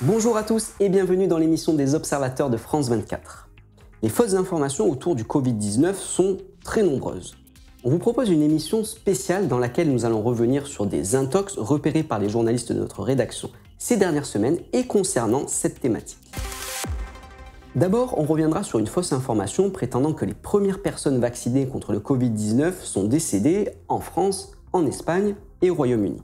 Bonjour à tous et bienvenue dans l'émission des observateurs de France 24. Les fausses informations autour du Covid-19 sont très nombreuses. On vous propose une émission spéciale dans laquelle nous allons revenir sur des intox repérés par les journalistes de notre rédaction ces dernières semaines et concernant cette thématique. D'abord, on reviendra sur une fausse information prétendant que les premières personnes vaccinées contre le Covid-19 sont décédées en France, en Espagne et au Royaume-Uni.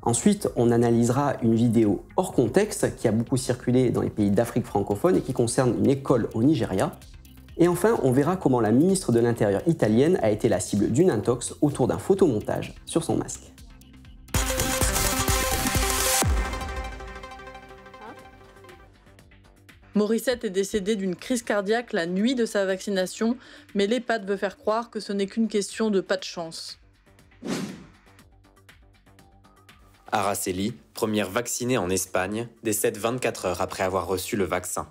Ensuite, on analysera une vidéo hors contexte qui a beaucoup circulé dans les pays d'Afrique francophone et qui concerne une école au Nigeria. Et enfin, on verra comment la ministre de l'Intérieur italienne a été la cible d'une intox autour d'un photomontage sur son masque. Morissette est décédé d'une crise cardiaque la nuit de sa vaccination, mais l'EHPAD veut faire croire que ce n'est qu'une question de pas de chance. Araceli, première vaccinée en Espagne, décède 24 heures après avoir reçu le vaccin.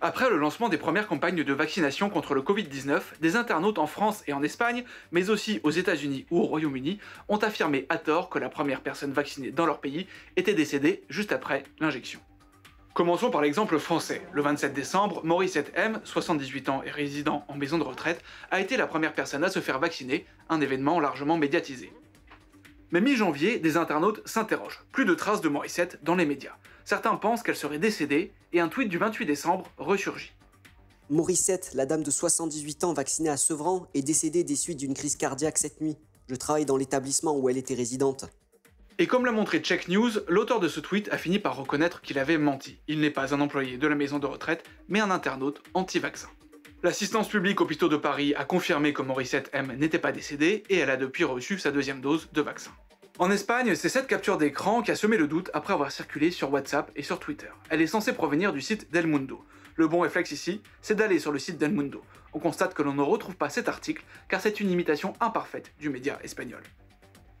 Après le lancement des premières campagnes de vaccination contre le Covid-19, des internautes en France et en Espagne, mais aussi aux États-Unis ou au Royaume-Uni, ont affirmé à tort que la première personne vaccinée dans leur pays était décédée juste après l'injection. Commençons par l'exemple français. Le 27 décembre, Maurice M, 78 ans et résident en maison de retraite, a été la première personne à se faire vacciner, un événement largement médiatisé. Mais mi-janvier, des internautes s'interrogent. Plus de traces de Morissette dans les médias. Certains pensent qu'elle serait décédée, et un tweet du 28 décembre ressurgit. Morissette, la dame de 78 ans vaccinée à Sevran, est décédée des suites d'une crise cardiaque cette nuit. Je travaille dans l'établissement où elle était résidente. Et comme l'a montré Check News, l'auteur de ce tweet a fini par reconnaître qu'il avait menti. Il n'est pas un employé de la maison de retraite, mais un internaute anti-vaccin. L'assistance publique hôpitaux de Paris a confirmé que Morissette M n'était pas décédée et elle a depuis reçu sa deuxième dose de vaccin. En Espagne, c'est cette capture d'écran qui a semé le doute après avoir circulé sur WhatsApp et sur Twitter. Elle est censée provenir du site d'El Mundo. Le bon réflexe ici, c'est d'aller sur le site d'El Mundo. On constate que l'on ne retrouve pas cet article car c'est une imitation imparfaite du média espagnol.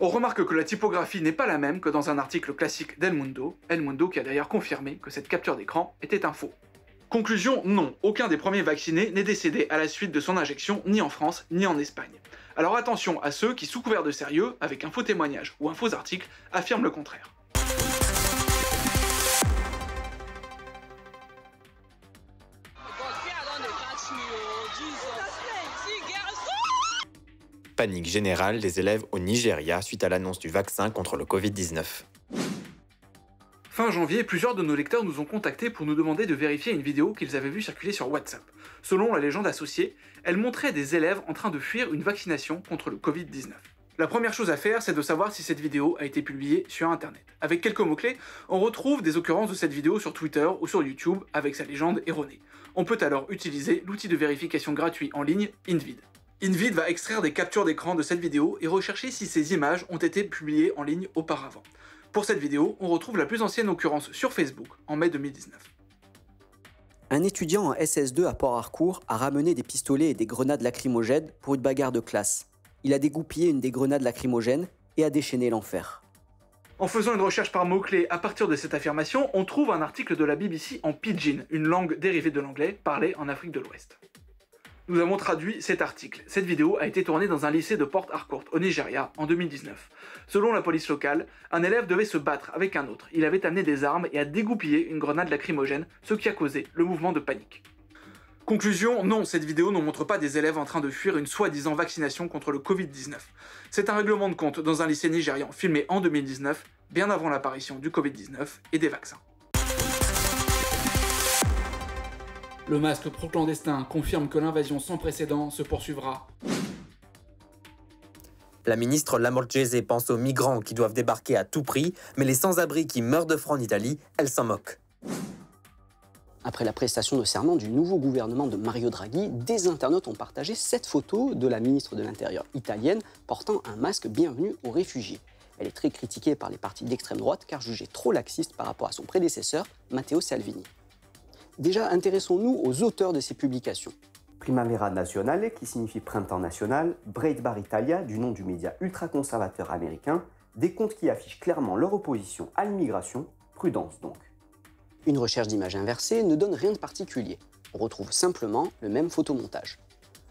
On remarque que la typographie n'est pas la même que dans un article classique d'El Mundo, El Mundo qui a d'ailleurs confirmé que cette capture d'écran était un faux. Conclusion, non, aucun des premiers vaccinés n'est décédé à la suite de son injection ni en France ni en Espagne. Alors attention à ceux qui, sous couvert de sérieux, avec un faux témoignage ou un faux article, affirment le contraire. Générale des élèves au Nigeria suite à l'annonce du vaccin contre le Covid-19. Fin janvier, plusieurs de nos lecteurs nous ont contactés pour nous demander de vérifier une vidéo qu'ils avaient vue circuler sur WhatsApp. Selon la légende associée, elle montrait des élèves en train de fuir une vaccination contre le Covid-19. La première chose à faire, c'est de savoir si cette vidéo a été publiée sur Internet. Avec quelques mots-clés, on retrouve des occurrences de cette vidéo sur Twitter ou sur YouTube avec sa légende erronée. On peut alors utiliser l'outil de vérification gratuit en ligne InVid. InVid va extraire des captures d'écran de cette vidéo et rechercher si ces images ont été publiées en ligne auparavant. Pour cette vidéo, on retrouve la plus ancienne occurrence sur Facebook, en mai 2019. Un étudiant en SS2 à Port-Harcourt a ramené des pistolets et des grenades lacrymogènes pour une bagarre de classe. Il a dégoupillé une des grenades lacrymogènes et a déchaîné l'enfer. En faisant une recherche par mots-clés à partir de cette affirmation, on trouve un article de la BBC en pidgin, une langue dérivée de l'anglais parlée en Afrique de l'Ouest. Nous avons traduit cet article. Cette vidéo a été tournée dans un lycée de Port Harcourt, au Nigeria, en 2019. Selon la police locale, un élève devait se battre avec un autre. Il avait amené des armes et a dégoupillé une grenade lacrymogène, ce qui a causé le mouvement de panique. Conclusion, non, cette vidéo ne montre pas des élèves en train de fuir une soi-disant vaccination contre le Covid-19. C'est un règlement de compte dans un lycée nigérian filmé en 2019, bien avant l'apparition du Covid-19 et des vaccins. Le masque pro-clandestin confirme que l'invasion sans précédent se poursuivra. La ministre Lamorgese pense aux migrants qui doivent débarquer à tout prix, mais les sans-abri qui meurent de froid en Italie, elle s'en moque. Après la prestation de serment du nouveau gouvernement de Mario Draghi, des internautes ont partagé cette photo de la ministre de l'Intérieur italienne portant un masque bienvenu aux réfugiés. Elle est très critiquée par les partis d'extrême droite car jugée trop laxiste par rapport à son prédécesseur, Matteo Salvini. Déjà, intéressons-nous aux auteurs de ces publications. Primavera Nazionale, qui signifie printemps national, Breitbart Italia, du nom du média ultra-conservateur américain, des comptes qui affichent clairement leur opposition à l'immigration, prudence donc. Une recherche d'image inversée ne donne rien de particulier. On retrouve simplement le même photomontage.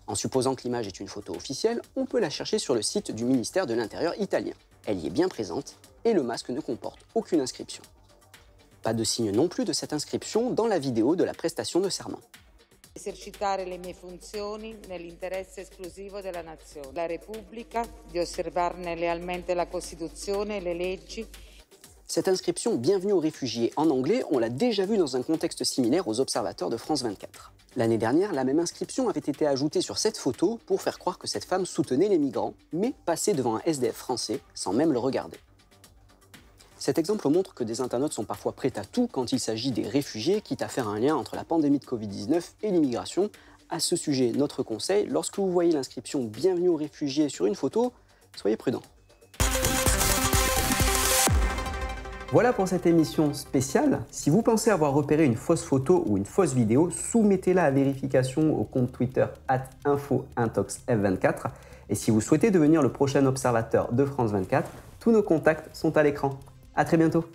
En supposant que l'image est une photo officielle, on peut la chercher sur le site du ministère de l'Intérieur italien. Elle y est bien présente et le masque ne comporte aucune inscription. Pas de signe non plus de cette inscription dans la vidéo de la prestation de serment. esercitare le mie funzioni nell'interesse esclusivo della nazione, la Repubblica, di osservarne lealmente la Costituzione e le leggi Cette inscription Bienvenue aux réfugiés en anglais, on l'a déjà vue dans un contexte similaire aux observateurs de France 24. L'année dernière, la même inscription avait été ajoutée sur cette photo pour faire croire que cette femme soutenait les migrants, mais passait devant un SDF français sans même le regarder. Cet exemple montre que des internautes sont parfois prêts à tout quand il s'agit des réfugiés, quitte à faire un lien entre la pandémie de Covid-19 et l'immigration. À ce sujet, notre conseil, lorsque vous voyez l'inscription Bienvenue aux réfugiés sur une photo, soyez prudent. Voilà pour cette émission spéciale. Si vous pensez avoir repéré une fausse photo ou une fausse vidéo, soumettez-la à vérification au compte Twitter infointoxf24. Et si vous souhaitez devenir le prochain observateur de France 24, tous nos contacts sont à l'écran. À très bientôt